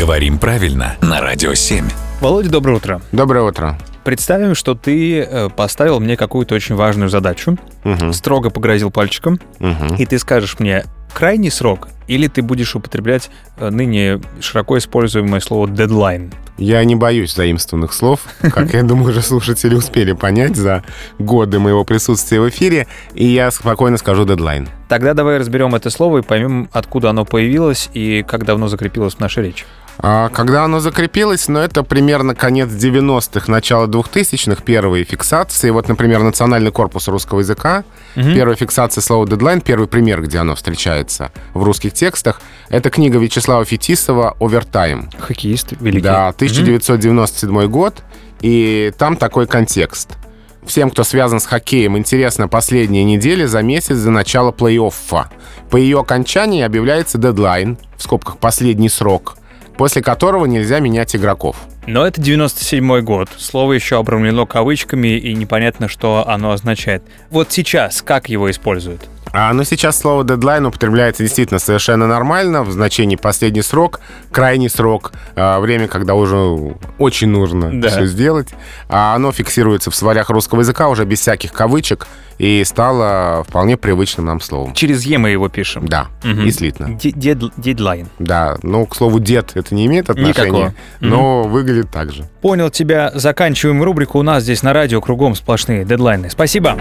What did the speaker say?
Говорим правильно на Радио 7. Володя, доброе утро. Доброе утро. Представим, что ты э, поставил мне какую-то очень важную задачу, Мгм, строго погрозил пальчиком, мгм. и ты скажешь мне крайний срок, или ты будешь употреблять э, ныне широко используемое слово дедлайн. Я не боюсь заимствованных слов, как я думаю, уже слушатели успели понять за годы моего присутствия в эфире, и я спокойно скажу дедлайн. Тогда давай разберем это слово и поймем, откуда оно появилось и как давно закрепилось в нашей речи. А когда оно закрепилось, ну, это примерно конец 90-х, начало 2000-х, первые фиксации. Вот, например, Национальный корпус русского языка, первая фиксация слова «дедлайн», первый пример, где оно встречается в русских текстах, это книга Вячеслава Фетисова «Овертайм». Хоккеист великий. Да, 1997 год, и там такой контекст. Всем, кто связан с хоккеем, интересно последние недели за месяц до начала плей-оффа. По ее окончании объявляется дедлайн, в скобках «последний срок», после которого нельзя менять игроков. Но это 97 год. Слово еще обрамлено кавычками, и непонятно, что оно означает. Вот сейчас как его используют? А, но сейчас слово дедлайн употребляется действительно совершенно нормально в значении последний срок, крайний срок, а, время, когда уже очень нужно Да. все сделать. А оно фиксируется в словарях русского языка уже без всяких кавычек и стало вполне привычным нам словом. Через Е мы его пишем. Да, Мгм. и слитно. Де- дед- Дедлайн. Да, ну, к слову, дед это не имеет отношения, Никакого. но выглядит так же. Понял тебя. Заканчиваем рубрику. У нас здесь на радио кругом сплошные дедлайны. Спасибо.